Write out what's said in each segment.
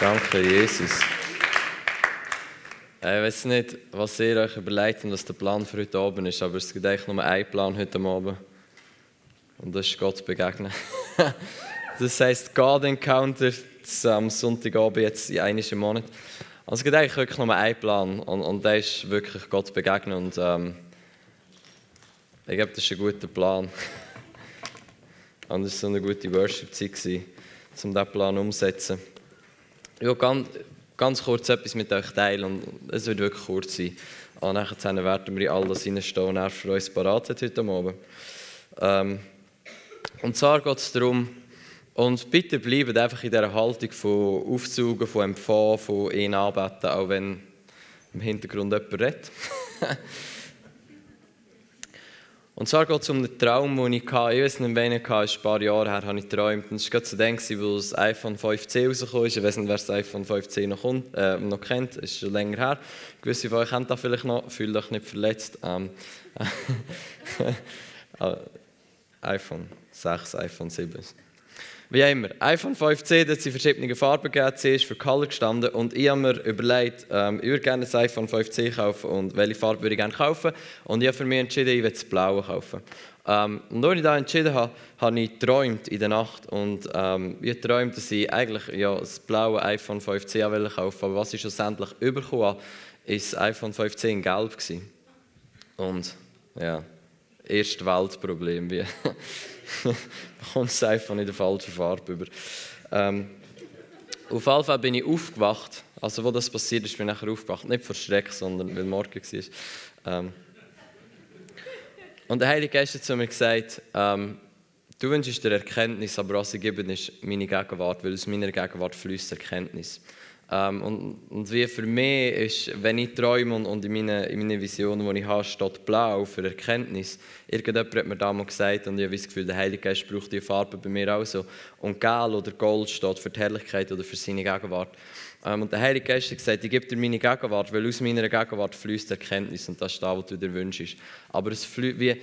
Danke, Jesus. Äh, ich weiß nicht, was ihr euch überlegt und was der Plan für heute Abend ist, aber es gibt eigentlich nur einen Plan heute Abend. Und das ist Gott begegnen. das heisst God Encounter am Sonntagabend jetzt in einem Monat. Also es gibt eigentlich wirklich nur einen Plan und, und der ist wirklich Gott begegnen und ähm, ich glaube, das ist ein guter Plan. und es war so eine gute Worship-Zeit, um diesen Plan umzusetzen. Will ganz, ganz kurz etwas mit euch teilen und es wird wirklich kurz sein. Und nachher werden wir in all das hineinstehen und er für uns parat hat heute Abend. Ähm, und zwar geht es darum, und bitte bleibt einfach in dieser Haltung von Aufzügen, von Empfangen, von ihn anbeten, auch wenn im Hintergrund jemand redet. Und zwar geht es um den Traum, den ich hatte. Ich weiß nicht, wann ich hatte, ein paar Jahre her habe ich geträumt. Und es war zu dem, wo das iPhone 5C rausgekommen ist. Ich weiß nicht, wer das iPhone 5C noch, kommt, äh, noch kennt. Es ist schon länger her. Gewisse von euch kennen das vielleicht noch. Fühlt euch nicht verletzt. Ähm, äh, iPhone 6, iPhone 7. Wie immer, iPhone 5C, da hat es verschiedene Farben gegeben. C ist für Color gestanden. Und ich habe mir überlegt, ähm, ich würde gerne ein iPhone 5C kaufen und welche Farbe würde ich gerne kaufen. Und ich habe für mich entschieden, ich will das Blaue kaufen. Ähm, und als ich das entschieden habe, habe ich geträumt in der Nacht. Und ähm, ich geträumt, dass ich eigentlich ja, das blaue iPhone 5C kaufen wollte. Aber was ich schlussendlich bekommen habe, war das iPhone 5C in Gelb. Gewesen. Und ja, erste Weltproblem. Wie bekommst das iPhone in der falschen Farbe über. Ähm, auf jeden Fall bin ich aufgewacht. Also, wo das passiert ist, bin ich nachher aufgewacht. Nicht vor Schreck, sondern weil morgen war. Ähm, und der Heilige Geist hat zu mir gesagt, ähm, du wünschst dir Erkenntnis, aber was ich gebe, ist meine Gegenwart, weil aus meiner Gegenwart fließt Erkenntnis. Ähm, und, und, wie für mich ist, wenn ich träume und, und in meinen in meine Visionen, die ich habe, steht blau für Erkenntnis. Irgendjemand hat mir damals gesagt und ich habe das Gefühl, der Heilige Geist braucht die Farbe bei mir auch so. Und Gel oder Gold steht für die Herrlichkeit oder für seine Gegenwart. Ähm, und der Heilige Geist hat gesagt, ich gebe dir meine Gegenwart, weil aus meiner Gegenwart fließt Erkenntnis und das ist das, was du dir wünschst. Aber es fließt, wie,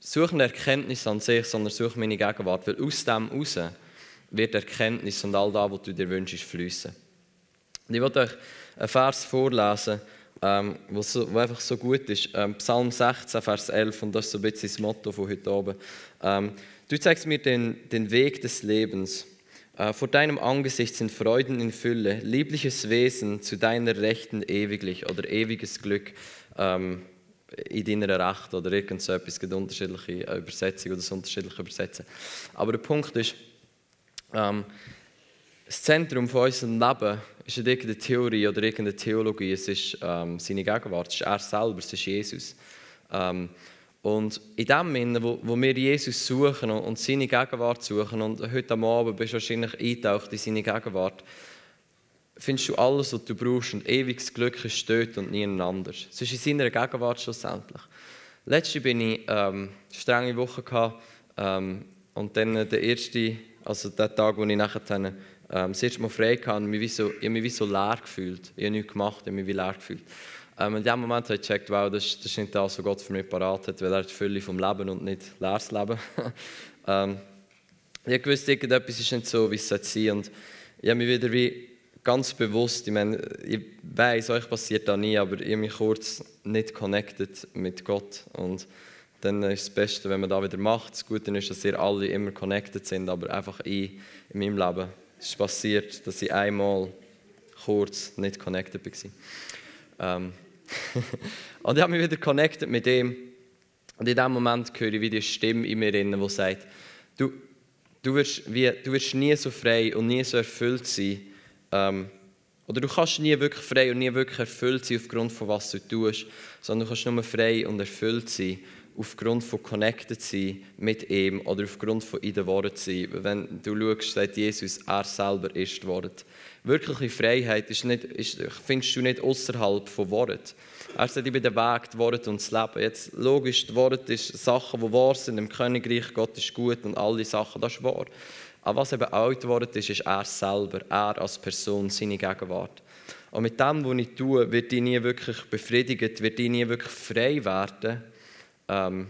suche eine Erkenntnis an sich, sondern suche meine Gegenwart, weil aus dem heraus wird Erkenntnis und all das, was du dir wünschst, fließen. Und ich wollte euch einen Vers vorlesen, ähm, wo, so, einfach so gut ist. Ähm, Psalm 16, Vers 11, und das ist so ein bisschen das Motto von heute Abend. Ähm, du zeigst mir den, den Weg des Lebens. Äh, vor deinem Angesicht sind Freuden in Fülle, liebliches Wesen zu deiner Rechten ewiglich oder ewiges Glück ähm, in deiner Recht oder irgend so etwas. Es gibt unterschiedliche Übersetzungen oder so unterschiedliche Übersetzungen. Aber der Punkt ist, ähm, das Zentrum von unserem Leben ist nicht irgendeine Theorie oder irgendeine Theologie, es ist ähm, seine Gegenwart, es ist er selber, es ist Jesus. Ähm, und in dem Sinne, wo, wo wir Jesus suchen und, und, seine Gegenwart suchen, und heute Abend bist du wahrscheinlich eingetaucht in seine Gegenwart, findest du alles, was du brauchst und ewiges Glück ist dort und niemand anders. Es ist in seiner Gegenwart schlussendlich. Letzte bin ich ähm, strenge Woche gehabt, ähm, und dann der erste, also der Tag, wo ich nachher ähm, das erste Mal frei hatte, mich wie so, ich habe mich wie so leer gefühlt. Ich habe nichts gemacht, ich habe mich wie leer gefühlt. Ähm, in dem Moment habe ich gecheckt, wow, das, das ist nicht das, was Gott für mich parat hat, weil er die Fülle vom Leben und nicht leeres Leben. ähm, ich wusste, irgendetwas ist nicht so, wie es sein sollte. Und ich habe mich wieder wie ganz bewusst, ich meine, ich weiß, euch passiert das nie, aber ich habe mich kurz nicht connected mit Gott. Und dann ist das Beste, wenn man das wieder macht. Das Gute ist, dass ihr alle immer connected sind, aber einfach ich in meinem Leben es ist passiert, dass ich einmal kurz nicht connected war. Ähm und ich habe mich wieder connected mit ihm. Und in dem Moment höre ich wieder eine Stimme in mir, die sagt, du, du, wirst wie, du wirst nie so frei und nie so erfüllt sein. Ähm, oder du kannst nie wirklich frei und nie wirklich erfüllt sein aufgrund von was du tust, sondern du kannst nur frei und erfüllt sein aufgrund von connected sein mit ihm oder aufgrund von in den Worten sein. Wenn du schaust, sagt Jesus, er selber ist Wort. Wirkliche Freiheit ist nicht, ist, findest du nicht außerhalb von Worten. Er sagt, ich bin der Weg, die Worte und das Leben. Jetzt, logisch, die Worte sind Sachen, die wahr sind im Königreich. Gott ist gut und all diese Sachen, das ist wahr. Aber was eben auch die Worte ist, ist er selber, er als Person, seine Gegenwart. Und mit dem, was ich tue, wird ich nie wirklich befriedigt, wird ich nie wirklich frei werden ähm,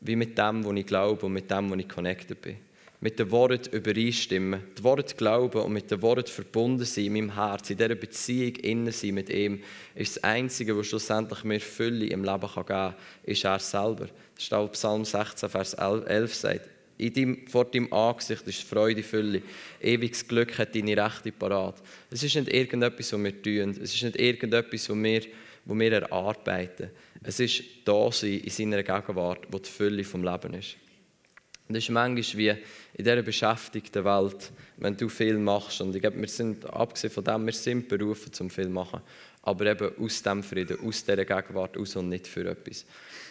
wie mit dem, wo ich glaube und mit dem, wo ich connected bin. mit den Worten übereinstimmen, die Worte glauben und mit den Worten verbunden sein in meinem Herz, in dieser Beziehung innen sein mit ihm, ist das Einzige, was schlussendlich mir Fülle im Leben geben kann, ist er selber. Das ist auch Psalm 16, Vers 11 sagt. In deinem, vor deinem Angesicht ist Freude, Fülle. Ewiges Glück hat deine Rechte parat. Es ist nicht irgendetwas, was wir tun. Es ist nicht irgendetwas, was wir, was wir erarbeiten. Es ist da sein in seiner Gegenwart, wo die Fülle vom Leben ist. Und das ist manchmal wie in dieser beschäftigten Welt, wenn du viel machst. Und ich glaube, wir sind, abgesehen von dem, wir sind berufen zum viel machen. Aber eben aus dem Frieden, aus dieser Gegenwart aus und nicht für etwas.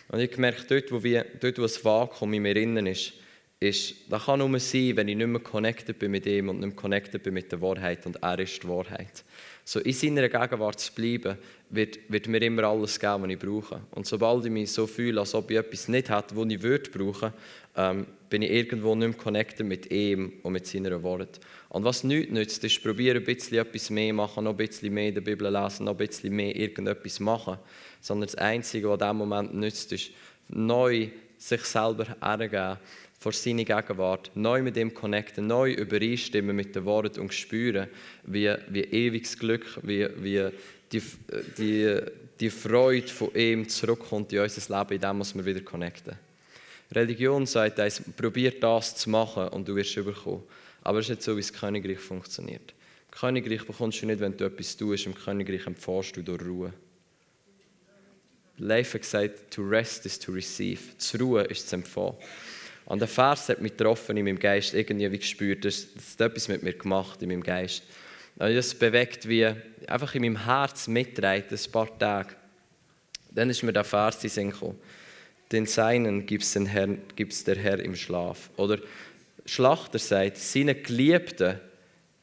Und ich merke, dort, wo, wir, dort, wo ein Vakuum in mir innen ist, ist, das kann nur sein, wenn ich nicht mehr connected bin mit ihm und nicht mehr connected bin mit der Wahrheit und er ist die Wahrheit. So in seiner Gegenwart zu bleiben, wird, wird mir immer alles geben, was ich brauche. Und sobald ich mich so fühle, als ob ich etwas nicht hätte, was ich würde brauchen, ähm, bin ich irgendwo nicht mehr connected mit ihm und mit seiner Wort. Und was nichts nützt, ist probieren, ein bisschen etwas mehr machen, noch ein bisschen mehr in der Bibel lesen, noch ein bisschen mehr irgendetwas machen. Sondern das Einzige, was in diesem Moment nützt, ist neu sich selber hergeben vor seine Gegenwart, neu mit ihm connecten, neu übereinstimmen mit den Worten und spüren, wie, wie ewiges Glück, wie, wie die, die, die Freude von ihm zurückkommt in unser Leben, in dem muss wir wieder connecten. Religion sagt uns, probier das zu machen und du wirst überkommen. Aber es ist nicht so, wie das Königreich funktioniert. Im Königreich bekommst du nicht, wenn du etwas tust, im Königreich empfährst du durch Ruhe. Leif hat gesagt, to rest is to receive. Zu ruhen ist zu empfangen. Und der Vers hat mich getroffen in meinem Geist, irgendwie wie gespürt, das, das hat etwas mit mir gemacht in meinem Geist. Und das bewegt wie einfach in meinem Herz mitreiht, ein paar Tage. Dann ist mir der Vers in Sinn gekommen. Den Seinen gibt es der Herr im Schlaf. Oder Schlachter sagt, seinen Geliebten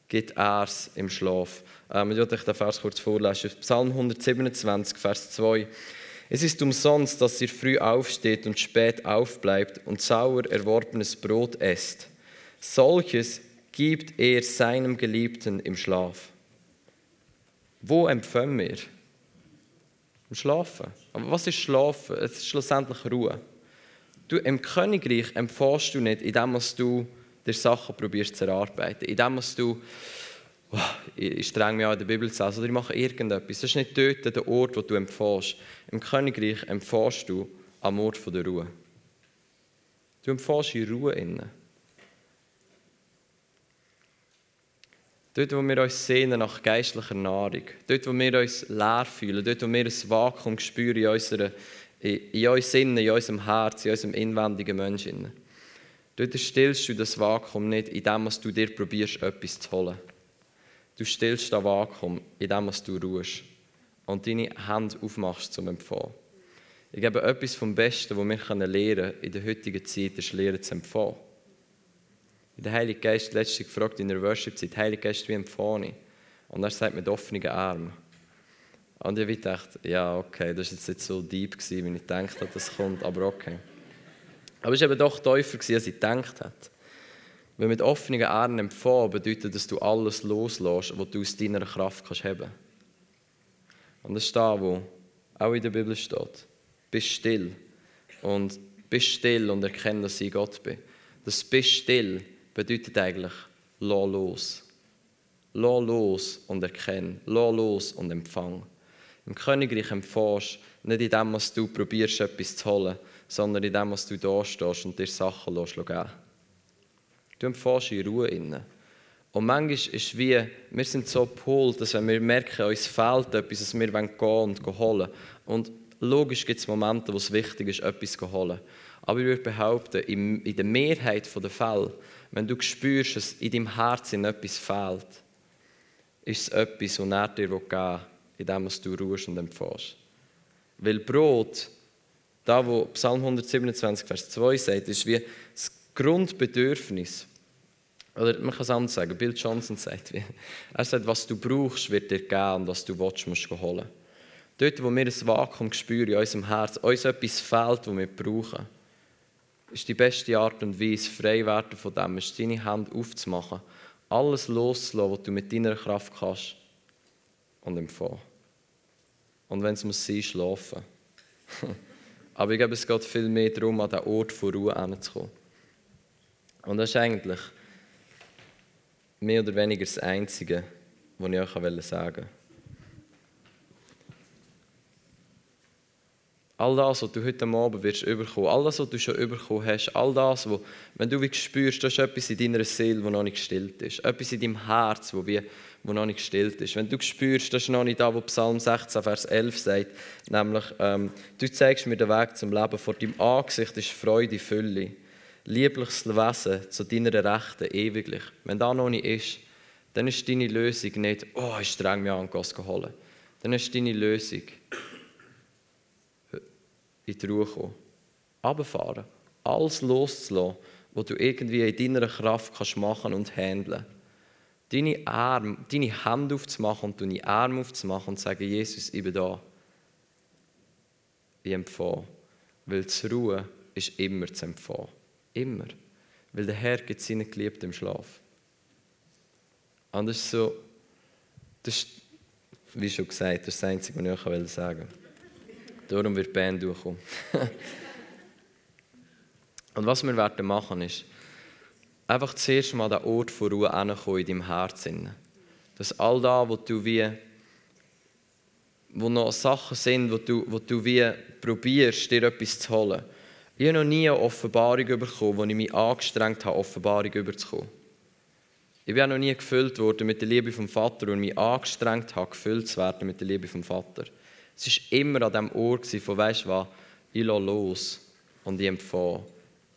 gibt er es im Schlaf. Ähm, ich werde euch den Vers kurz vorlesen. Psalm 127, Vers 2. Es ist umsonst, dass ihr früh aufsteht und spät aufbleibt und sauer erworbenes Brot esst. Solches gibt er seinem Geliebten im Schlaf. Wo empfangen wir? Im Schlafen. Aber was ist Schlafen? Es ist schlussendlich Ruhe. Du, Im Königreich empfährst du nicht, indem du dir Sachen probierst zu erarbeiten, indem du oh, ich streng mich an in der Bibel zu oder ich mache irgendetwas. Das ist nicht dort der Ort, wo du empfährst. Im Königreich empfährst du am Ort der Ruhe. Du empfährst in Ruhe innen. Dort, wo wir uns sehnen nach geistlicher Nahrung, dort, wo wir uns leer fühlen, dort, wo wir ein Vakuum spüren in, unserer, in uns innen, in unserem Herz, in unserem inwendigen Menschen. Dort stillst du das Vakuum nicht, indem du dir probierst, etwas zu holen. Du stillst das Vakuum, indem du ruhst und deine Hände aufmachst zum Empfangen. Ich glaube, etwas vom Besten, was wir lernen können in der heutigen Zeit, ist Lehren zu empfangen. In der Heilige Geist letztlich gefragt in der Worship-Zeit, Heilige Geist, wie empfange ich? Und er sagt mit offenen Armen. Und ich dachte, ja, okay, das war jetzt nicht so deep, wie ich gedacht habe, das kommt, aber okay. Aber es war eben doch tiefer, als ich gedacht habe. Weil mit offenen Armen empfangen bedeutet, dass du alles loslässt, was du aus deiner Kraft kannst haben. Und das ist da, wo auch in der Bibel steht. Bist still. Und bist still und erkenne, dass ich Gott bin. Das bist still bedeutet eigentlich, lass los. Lass los und erkenne. Lass los und empfang. Im Königreich empfängst nicht in dem, was du probierst, etwas zu holen, sondern in dem, was du da stehst und dir Sachen lässt geben. Du empfährst in Ruhe inne. Und manchmal ist es wie, wir sind so gepolt, dass wenn wir merken, uns fehlt etwas, dass wir gehen und gehen holen. Und logisch gibt es Momente, wo es wichtig ist, etwas zu holen. Aber ich würde behaupten, in der Mehrheit der Fälle, wenn du spürst, dass in deinem Herzen etwas fehlt, ist es etwas, was er dir geben will, indem du ruhst und empfährst. Weil Brot, da wo Psalm 127, Vers 2 sagt, ist wie das Grundbedürfnis. Oder man kann es anders sagen, Bill Johnson sagt, wie, er sagt, was du brauchst, wird dir geben und was du willst, musst du holen. Dort, wo wir ein Vakuum spüren in unserem Herz, uns etwas fehlt, das wir brauchen, ist die beste Art und Weise, frei werden von dem, ist deine Hand aufzumachen, alles loszulassen, was du mit deiner Kraft kannst und empfangen. Und wenn es muss sein, schlafen. Aber ich glaube, es geht viel mehr darum, an den Ort von Ruhe hinzukommen. Und das ist eigentlich mehr oder weniger das Einzige, was ich euch sagen wollte. All das, was du heute Abend wirst überkommen, all das, was du schon überkommen hast, all das, wo, wenn du wie spürst, da ist etwas in deiner Seele, das noch nicht gestillt ist. Etwas in deinem Herz, wie, wo noch nicht gestillt ist. Wenn du spürst, das ist noch nicht da, wo Psalm 16, Vers 11 sagt, nämlich, ähm, du zeigst mir den Weg zum Leben, vor deinem Angesicht ist Freude, Fülle, liebliches Wesen zu deiner Rechten ewiglich. Wenn das noch nicht ist, dann ist deine Lösung nicht, oh, ich streng mich an, und holen. Dann ist deine Lösung, in die Ruhe kommen. Runterfahren. Alles loszulassen, was du irgendwie in deiner Kraft kannst machen und handeln. Deine, Arme, deine Hände aufzumachen und deine Arme aufzumachen und zu sagen, Jesus, ich bin da. Ich empfehle. Weil zur Ruhe ist immer zu empfangen. Immer. Weil der Herr gibt seinen Geliebten im Schlaf. Und das ist so, das ist, wie schon gesagt, das ist das Einzige, was ich sagen will. Darum wird die Band durchkommen. Und was wir werden machen ist, einfach zuerst mal den Ort von Ruhe ankommen in deinem Herzen. Dass all da, wo du wie, wo noch Sachen sind, wo du, wo du wie probierst, dir etwas zu holen. Ich habe noch nie eine Offenbarung bekommen, wo ich mich angestrengt habe, Offenbarung überzukommen. Ich bin auch noch nie gefüllt worden mit der Liebe vom Vater und mich angestrengt habe, gefüllt zu werden mit der Liebe vom Vater. Es war immer an diesem Ort von, weißt du was, ich lasse los und ich empfehle.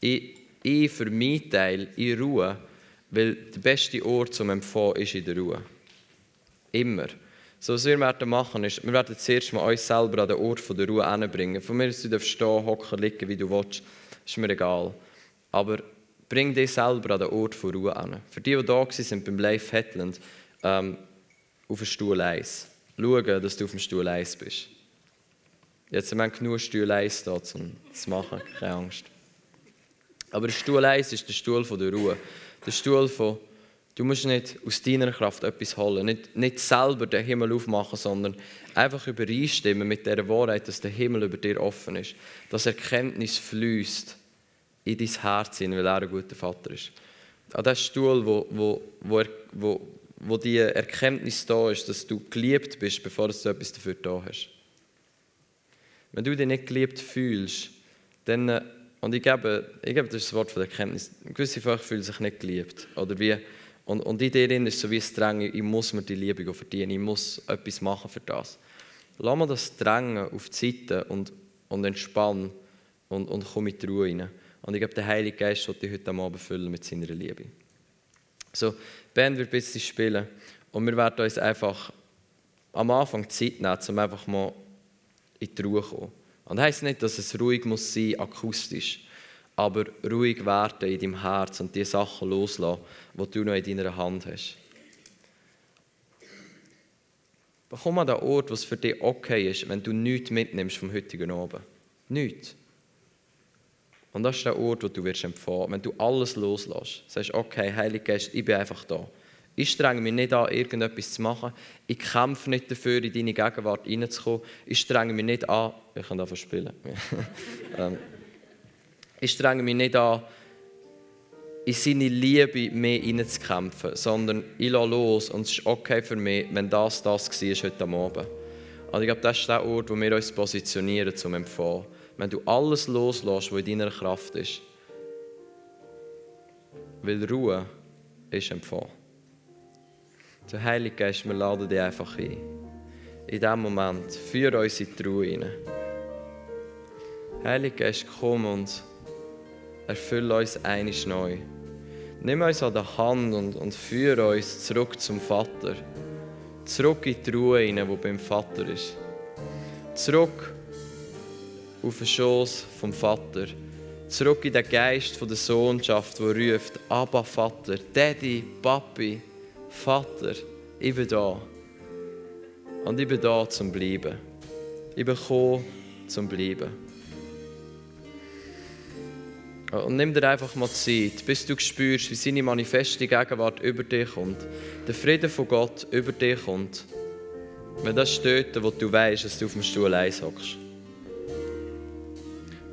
Ich, ich für meinen Teil in Ruhe, weil der beste Ort zum Empfehlen ist in der Ruhe. Immer. So, was wir werden machen, ist, wir werden zuerst mal uns selber an den Ort der Ruhe hinbringen. Von mir aus du stehen, hocken, liegen, wie du willst, ist mir egal. Aber bring dich selber an den Ort von Ruhe hin. Für die, die da sind beim Live Hetland, ähm, auf den Stuhl 1 schauen, dass du auf dem Stuhl 1 bist. Jetzt haben wir genug Stuhl 1 da, um das zu machen, keine Angst. Aber der Stuhl 1 ist der Stuhl der Ruhe. Der Stuhl von, du musst nicht aus deiner Kraft etwas holen, nicht, nicht selber den Himmel aufmachen, sondern einfach übereinstimmen mit der Wahrheit, dass der Himmel über dir offen ist. Dass Erkenntnis fließt in dein Herz, weil er ein guter Vater ist. An diesem Stuhl, wo, wo, wo, wo, wo die Erkenntnis da ist, dass du geliebt bist, bevor du etwas dafür da hast. Wenn du dich nicht geliebt fühlst, dann, äh, und ich gebe, ich gebe das, Wort von der Erkenntnis, gewisse Völker fühlen sich nicht geliebt. Oder wie, und, und in dir ist so wie das Drängen, ich muss mir die Liebe verdienen, ich muss etwas machen für das. Lass mal das Drängen auf die Seite und, und entspann und, und komm mit Ruhe rein. Und ich glaube, der Heilige Geist wird dich heute Abend füllen mit seiner Liebe. So, Band wird ein bisschen spielen und wir werden uns einfach am Anfang Zeit nehmen, um einfach mal in die Ruhe zu kommen. Und das heisst nicht, dass es ruhig muss sein, akustisch, aber ruhig werden in deinem Herz und die Sachen loslassen, die du noch in deiner Hand hast. Komm an den Ort, was für dich okay ist, wenn du nichts mitnimmst vom heutigen Abend. Nichts. Und das ist der Ort, wo du wirst empfangen. Wenn du alles loslässt, sagst, okay, Heilige Geist, ich bin einfach da. Ich strenge mich nicht an, irgendetwas zu machen. Ich kämpfe nicht dafür, in deine Gegenwart reinzukommen. Ich strenge mich nicht an, ich kann davon spielen. Ähm, ich strenge mich nicht an, in seine Liebe mehr reinzukämpfen, sondern ich lasse los und es ist okay für mich, wenn das das war heute Abend. Also ich glaube, das ist der Ort, wo wir uns positionieren zum Empfangen wenn du alles loslässt, was in deiner Kraft ist. Weil Ruhe ist Empfang. Der Heilige Geist, wir laden dich einfach ein. In diesem Moment, führe uns in die Ruhe hinein. Heilige Geist, komm und erfülle uns einiges neu. Nimm uns an der Hand und, und führe uns zurück zum Vater. Zurück in die Ruhe wo beim Vater ist. Zurück auf den Schoß vom Vater. Zurück in den Geist der Sohnschaft, der ruft, Abba Vater, Daddy, Papi, Vater, ich bin da. Und ich bin da zum Bleiben. Ich bin gekommen zum Bleiben. Und nimm dir einfach mal Zeit, bis du spürst, wie seine manifeste Gegenwart über dich kommt. Der Frieden von Gott über dich kommt. Wenn das steht, wo du weißt, dass du auf dem Stuhl eins hockst.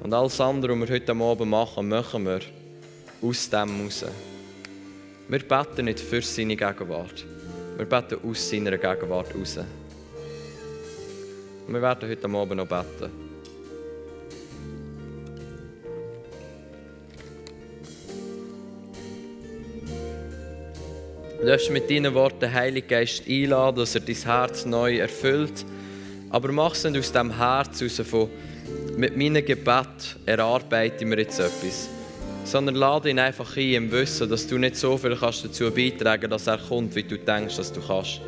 Und alles andere, was wir heute Abend machen, machen wir aus dem raus. Wir beten nicht für seine Gegenwart. Wir beten aus seiner Gegenwart raus. Wir werden heute Abend noch beten. Darfst mit deinen Worten den Heiligen Geist einladen, dass er dein Herz neu erfüllt. Aber mach es nicht aus dem Herz heraus von, mit meinem Gebet erarbeiten wir jetzt etwas. Sondern lade ihn einfach ein im Wissen, dass du nicht so viel kannst dazu beitragen dass er kommt, wie du denkst, dass du kannst.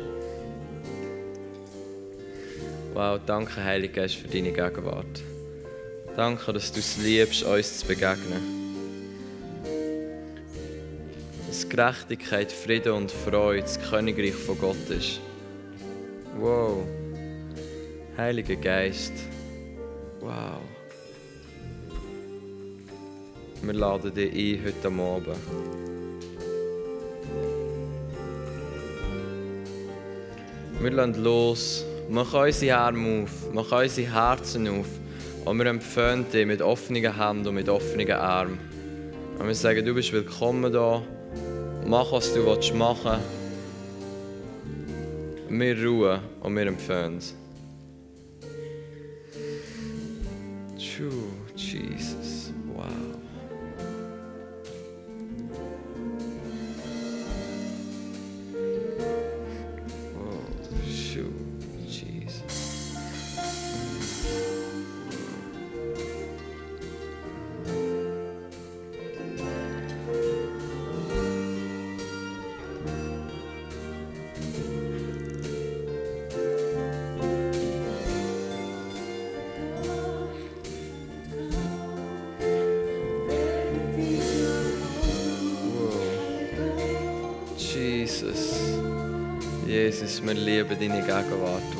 Wow, danke, Heiliger Geist, für deine Gegenwart. Danke, dass du es liebst, uns zu begegnen. Dass Gerechtigkeit, Frieden und Freude das Königreich von Gott ist. Wow. Heiliger Geist. Wow. Wir laden dich ein heute Abend. Wir lassen los. Mach unsere Arme auf. Mach unsere Herzen auf. Und wir empfehlen dich mit offenen Händen und mit offenen Armen. Und wir sagen, du bist willkommen hier. Mach, was du machen willst. Wir ruhen und wir empfehlen. True, Jesus.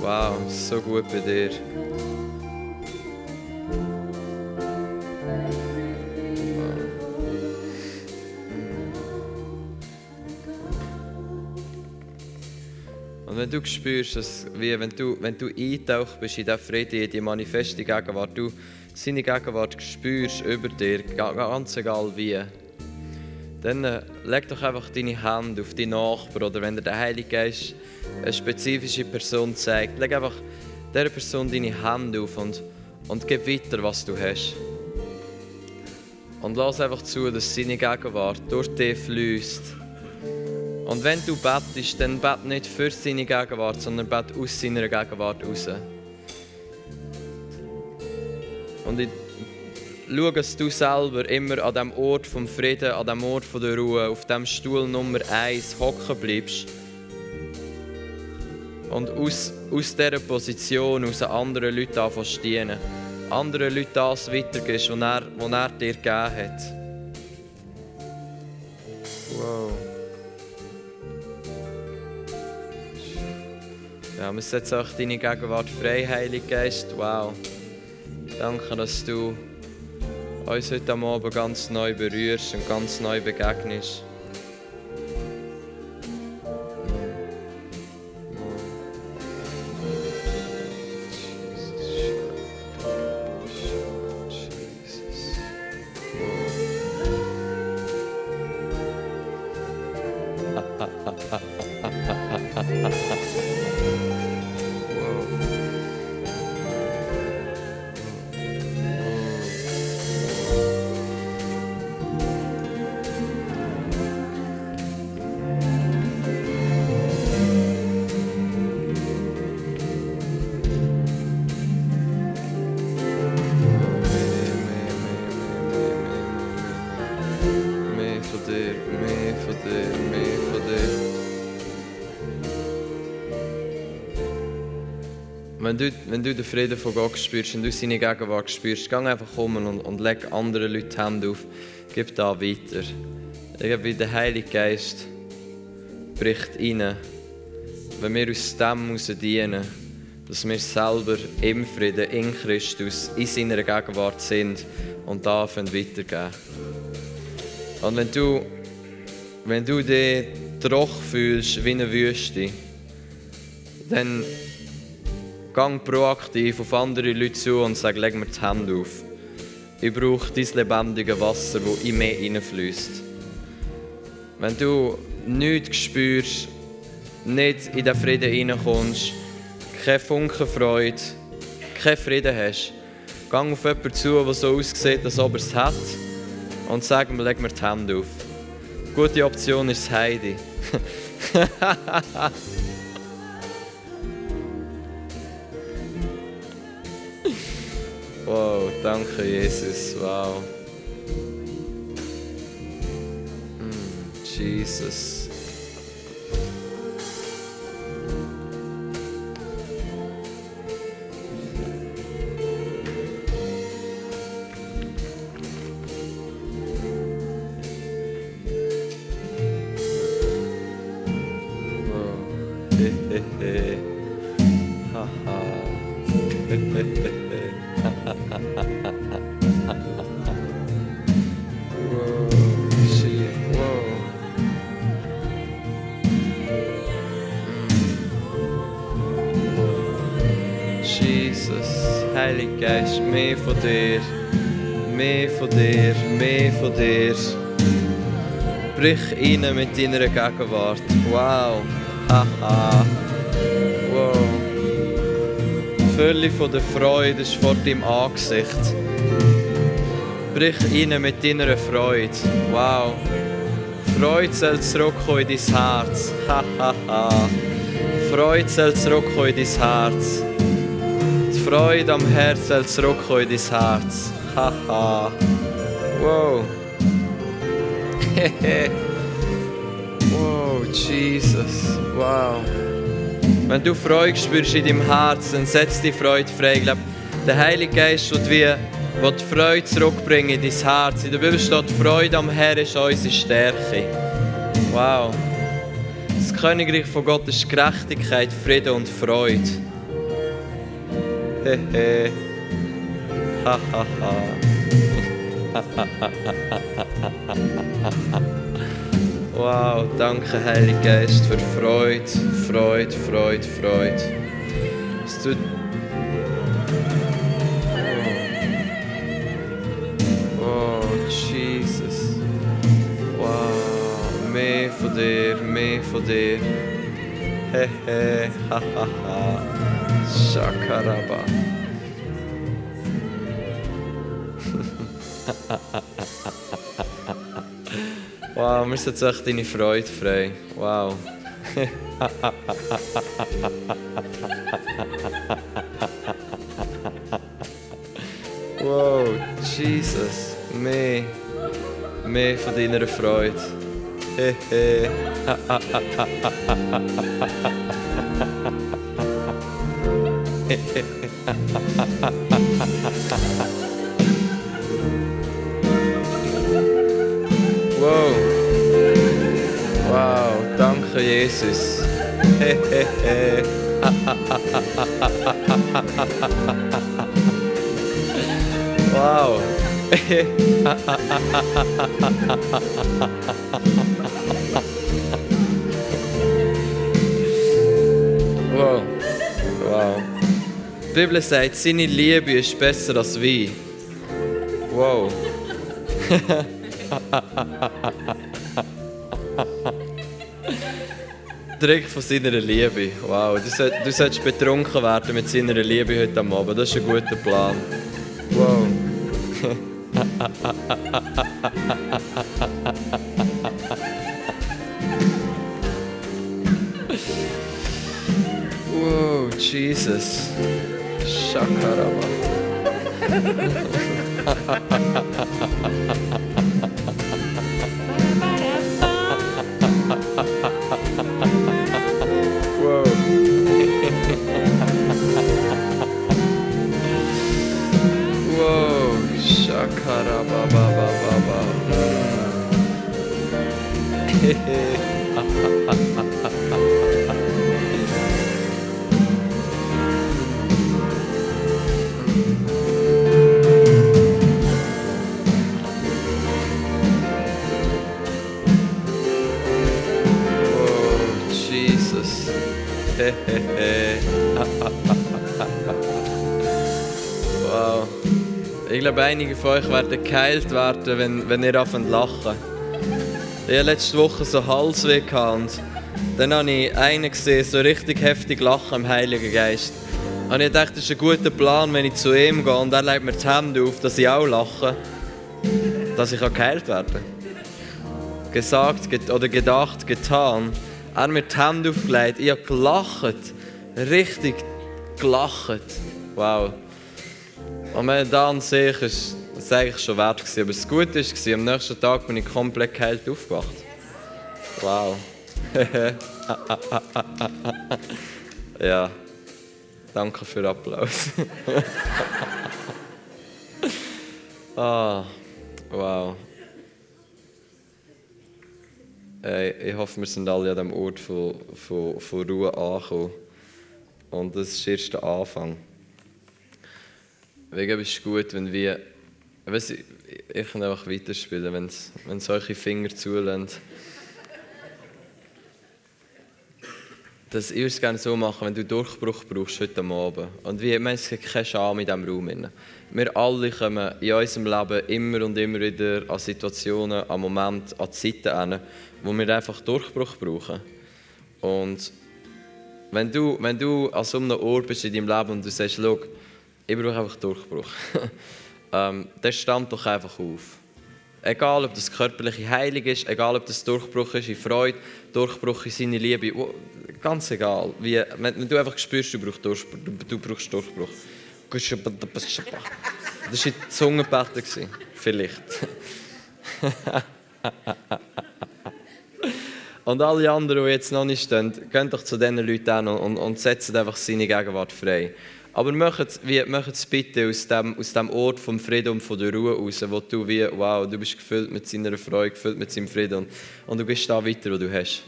Wow, so gut bei dir. Und wenn du spürst, dass, wie wenn du, wenn du eintaucht bist in diesen Frieden, in die manifeste Gegenwart, du seine Gegenwart spürst über dir, ga- ganz egal wie, dann äh, leg doch einfach deine Hand auf deinen Nachbarn oder wenn dir der Heilige Geist eine spezifische Person zeigt, leg einfach dieser Person deine Hand auf und, und gib weiter, was du hast. Und lass einfach zu, dass seine Gegenwart durch dich fließt. Und wenn du betest, dann bet nicht für seine Gegenwart, sondern bet aus seiner Gegenwart raus. Und ich schau, dass du selber immer an dem Ort vom Frieden, an dem Ort von der Ruhe, auf dem Stuhl Nummer 1 hocken bleibst. Und aus, aus dieser Position, aus anderen Leuten anfängst dienen. Anderen Leuten das weitergibst, was er, was er dir gegeben hat. Wow. Ja, wir setzen auch deine Gegenwart frei, Heiliger Geist. Wow. Danke, dass du uns heute Abend ganz neu berührst und ganz neu begegnest. Wenn du, wenn du den Frieden von Gott spürst und du seine Gegenwart spürst, geh einfach um und, und leg anderen Leuten die Hände auf. Gib da weiter. Irgendwie der Heilige Geist bricht rein, wenn wir aus dem heraus dienen, dass wir selber im Frieden, in Christus, in seiner Gegenwart sind und da weitergeben. Und wenn du, wenn du dich trocken fühlst wie eine Wüste, dann gang proaktiv auf andere Leute zu und sag, leg mir die Hände auf. Ich brauche dein lebendige Wasser, das in mich hineinfließt. wenn du nichts spürst, nicht in den Frieden hineinkommst, keine Funken Freude, keinen Frieden hast, geh auf jemanden zu, der so aussieht, als ob er es hat und sag ihm, leg mir die Hände auf. Gute Option ist Heidi. danke Jesus, wow. Mm, Jesus. Heilige Geist, mehr von dir, mehr von dir, mehr von dir. Brich rein mit deiner Gegenwart. Wow. Haha. wow. Fülle von der Freude ist vor deinem Angesicht. Brich rein mit deiner Freude. Wow. Freude soll zurückkommen in dein Herz. Hahaha. Freude soll zurückkommen in dein Herz. Freude am Herz soll zurückkommen in dein Herz. Haha. wow. wow, Jesus. Wow. Wenn du Freude spürst in deinem Herzen, setz die Freude frei. Ich glaube, der Heilige Geist wird wie will Freude zurückbringen in dein Herz. In der Bibel steht, Freude am Herrn ist unsere Stärke. Wow. Das Königreich von Gott ist Gerechtigkeit, Frieden und Freude he Ha ha ha. wow, danke Heiliger Geist für Freude, Freude, Freude, Freude. Es tut Oh, Jesus. Wow, mehr von dir, mehr von dir. Hehe, ha ha ha. Shakaraba. wow, mir setzt echt deine Freude frei. Wow. wow, Jesus. Mehr, mehr von deiner Freude. Hehe. Jesus. wow. wow. Wow. Die Bibel sagt, seine Liebe ist besser als Wein. Wow. Direkt von seiner Liebe. Wow, du, soll, du solltest betrunken werden mit seiner Liebe heute Abend. Das ist ein guter Plan. Wow. wow, Jesus. Shakaraba. wow. Ich glaube, einige von euch werden geheilt werden, wenn, wenn ihr anfangt lachen. Ich hatte letzte Woche so Halsweh und dann habe ich einen gesehen, so richtig heftig lachen im Heiligen Geist. Und ich dachte, das ist ein guter Plan, wenn ich zu ihm gehe und er legt mir die Hände auf, dass ich auch lache, dass ich geheilt werden kann. Gesagt oder gedacht, getan. Er hat mir die Hände aufgelegt, ich habe gelacht, richtig gelacht. Wow. Und wenn dann sehe ich, es eigentlich schon wert gewesen. Aber das Gute war, am nächsten Tag bin ich komplett geheilt aufgewacht. Wow. ja. Danke für den Applaus. ah, wow. Hey, ich hoffe, wir sind alle an dem Ort von, von, von Ruhe angekommen. Und das ist erst der Anfang. Wegen ist es gut, wenn wir. Ich, ich kann einfach weiterspielen, wenn es, eure Finger zulässt. Dass ich es gerne so machen, wenn du Durchbruch brauchst heute Abend. Und wie, wir haben keine Scham in diesem Raum. Wir alle kommen in unserem Leben immer und immer wieder an Situationen, an Momente, an Zeiten hin, wo wir einfach Durchbruch brauchen. Und wenn du, wenn du an so einem Ort bist in deinem Leben und du sagst, schau, ich brauche einfach Durchbruch, ähm, dann stand doch einfach auf. Egal, ob das körperliche Heilung ist, egal, ob das Durchbruch ist in Freude, Durchbruch in seine Liebe, ganz egal. Wie, wenn, du einfach spürst, du brauchst Durchbruch. Du, brauchst Durchbruch. Das war die Zungenbette, vielleicht. und alle anderen, die jetzt noch nicht stehen, gehen doch zu diesen Leuten an und, und setzen einfach seine Gegenwart frei. Aber macht es bitte aus dem, aus dem Ort vom Frieden und von der Ruhe raus, wo du wie, wow, du bist gefüllt mit seiner Freude, gefüllt mit seinem Frieden und, und du gehst da weiter, wo du hast.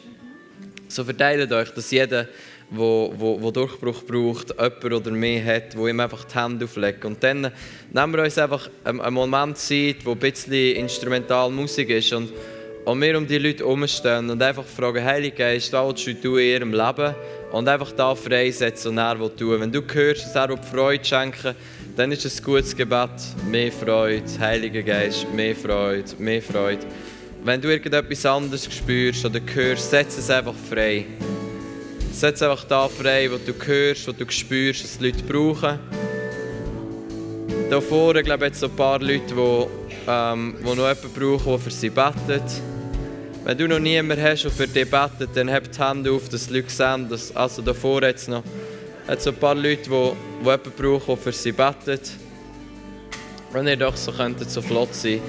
So verteilt euch, dass jeder, der wo, wo, wo Durchbruch braucht, jemand oder mehr hat, wo ihm einfach die Hände auflegt. Und dann nehmen wir uns einfach einen Moment Zeit, wo ein bisschen instrumental Musik ist und, und wir um die Leute herumstehen und einfach fragen, Heilige Geist, was willst du in ihrem Leben? Und einfach da freisetzen und er will tun. Wenn du hörst, dass er Freude schenken dann ist es ein gutes Gebet. Mehr Freude, Heiliger Geist, mehr Freude, mehr Freude. Wenn du irgendetwas anderes spürst oder hörst, setz es einfach frei. Setz einfach da frei, was du hörst, was du spürst, was die Leute brauchen. Hier vorne, glaube ich, jetzt so ein paar Leute, die, ähm, die noch jemanden brauchen, der für sie betet. Wenn du noch niemanden hast, der für dich betet, dann heb die Hände auf, dass die Leute sehen, dass, also davor jetzt noch hat so ein paar Leute, die, die jemanden brauchen, für sie betet. Wenn ihr doch so könntet, so flott sein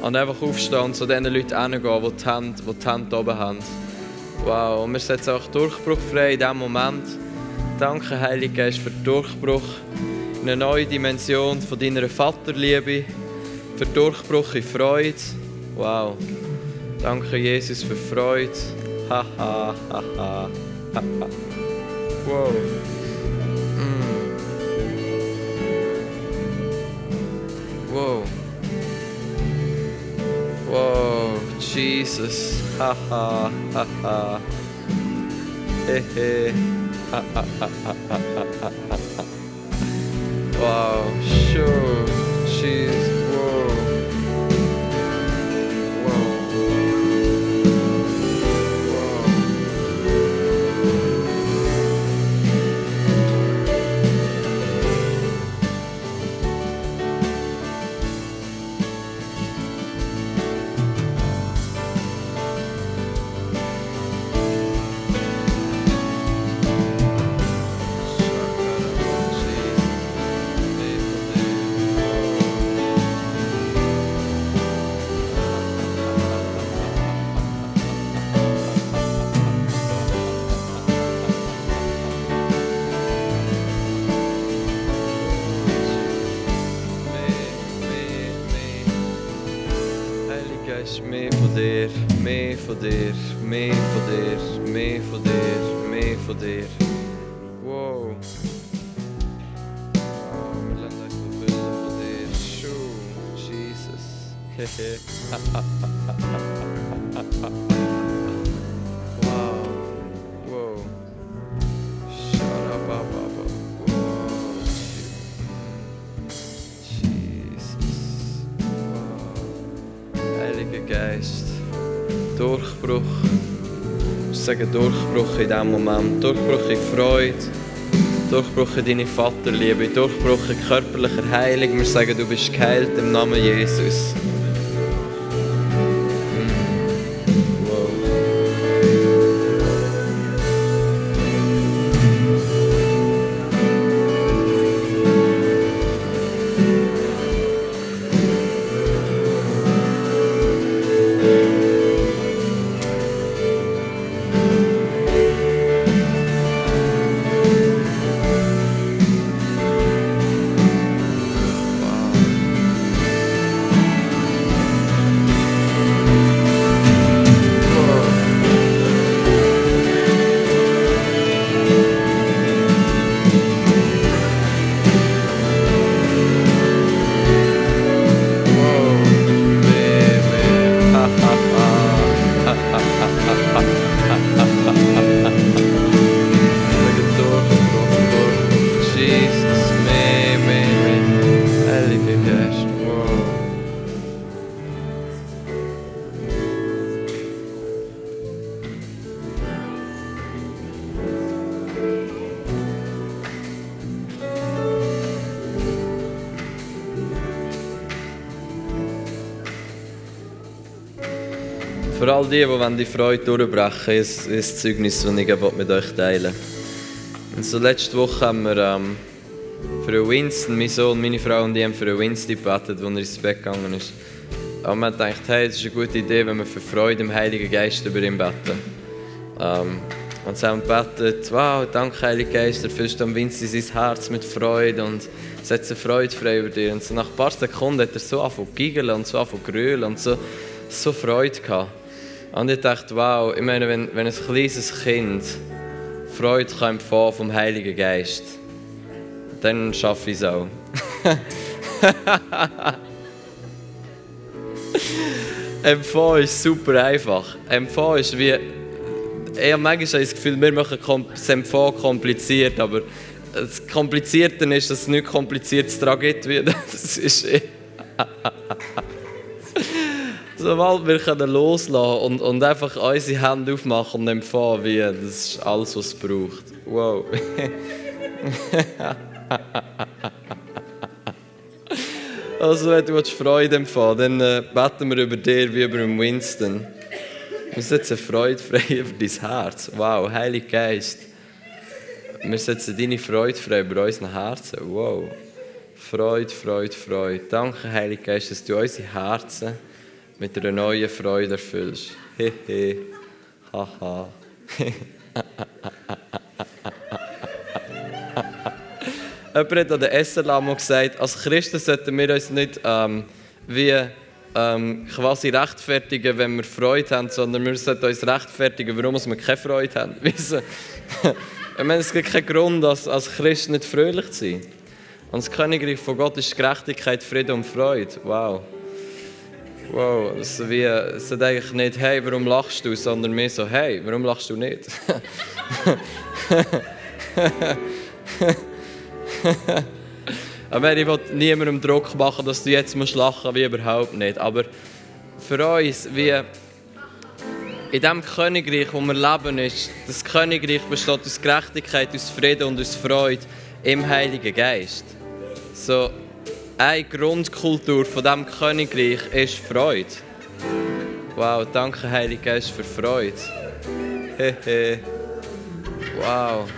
und einfach aufstehen und zu den Leuten hingehen, die die Hände, die die Hände oben haben. Wow, und wir setzen auch Durchbruch frei in diesem Moment. Danke, Heilige Geist, für den Durchbruch in eine neue Dimension von deiner Vaterliebe, für Durchbruch in Freude. Wow. Danke, Jesus, für Freude. Ha, ha, ha, ha, ha, ha. Wow. Mm. Wow. Wow, Jesus. Ha, ha, ha, ha. He, he. Ha. Wow, sure. Jesus. Wow. Wow. Sharababa. Wow. Jesus. Wow. Heiliger Geist. Durchbruch. Ich sage Durchbruch in diesem Moment. Durchbruch in Freude. Durchbruch in deine Vaterliebe. Durchbruch in körperlicher Heilung. Wir sagen, du bist geheilt im Namen Jesus. All die, die die Freude durchbrechen wollen, ist das Zeugnis, das ich mit euch teilen Und so letzte Woche haben wir ähm, für Winston, mein Sohn, meine Frau und ich haben für Winston gebetet, als er ins Bett gegangen ist. Wir haben gedacht, hey, es ist eine gute Idee, wenn wir für Freude im Heiligen Geist über ihn beten. Ähm, und sie haben gebetet, wow, danke Heiliger Geist, erfüllst am Winston sein Herz mit Freude und setze Freude frei über dich. Und so nach ein paar Sekunden hat er so angefangen zu giggeln und so angefangen zu und so, so Freude gehabt. Und ich dachte, wow, ich meine, wenn, wenn ein kleines Kind Freude kann empfangen vom Heiligen Geist, dann schaffe ich es auch. Empfangen ist super einfach. Empfangen ist wie. Ich habe manchmal das Gefühl, wir machen das Empfangen kompliziert, aber das Komplizierte ist, dass es nicht kompliziertes daran gibt. Das ist. Sobald wir können loslassen und, und einfach unsere Hände aufmachen und empfangen, wie, das alles, was es braucht. Wow. also, wenn du Freude empfangen dann äh, beten wir über dir wie über Winston. Wir setzen Freude frei über dein Herz. Wow, Heiliger Geist. Wir setzen deine Freude frei über unsere Herzen. Wow. Freude, Freude, Freude. Danke, Heiliger Geist, dass du unsere Herzen mit einer neuen Freude erfüllst. Hehe, haha. Jemand hat an der Esserlamo gesagt, als Christen sollten wir uns nicht ähm, wie ähm, quasi rechtfertigen, wenn wir Freude haben, sondern wir sollten uns rechtfertigen, warum wir keine Freude haben. Wissen? ich meine, es gibt keinen Grund, als, als Christ nicht fröhlich zu sein. Und das Königreich von Gott ist Gerechtigkeit, Frieden und Freude. Wow. Wow, so wie, es sagt eigentlich nicht, hey, warum lachst du, sondern mehr so, hey, warum lachst du nicht? Aber ich will niemandem Druck machen, dass du jetzt musst lachen wie überhaupt nicht. Aber für uns, wie in dem Königreich, wo wir leben, ist, das Königreich besteht aus Gerechtigkeit, aus Frieden und aus Freude im Heiligen Geist. So, Eine Grundkultur von dem Königreich ist Freude. Wow, danke Heilige Geist für Freude. Hehe. wow.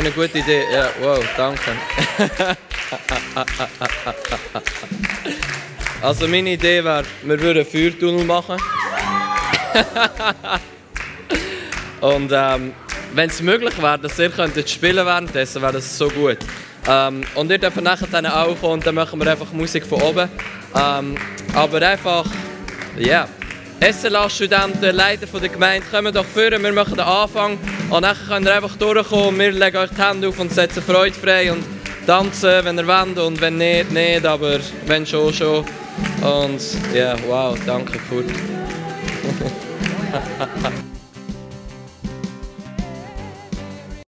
Habe eine gute Idee. Ja, wow, danke. also meine Idee wäre, wir würden einen Feuertunnel machen. Und ähm, wenn es möglich wäre, dass ihr könntet spielen währenddessen, wäre das so gut. Ähm, und ihr dürft nachher dann auch kommen und dann machen wir einfach Musik von oben. Ähm, aber einfach, ja. Yeah. SLA-Studenten, Leiter der Gemeinde, kommen doch führen, wir machen den Anfang und dann könnt ihr einfach durchkommen. Wir legen euch die Hände auf und setzen Freude frei und tanzen, wenn ihr wollt und wenn nicht, nicht, aber wenn schon, schon. Und ja, yeah, wow, danke, cool.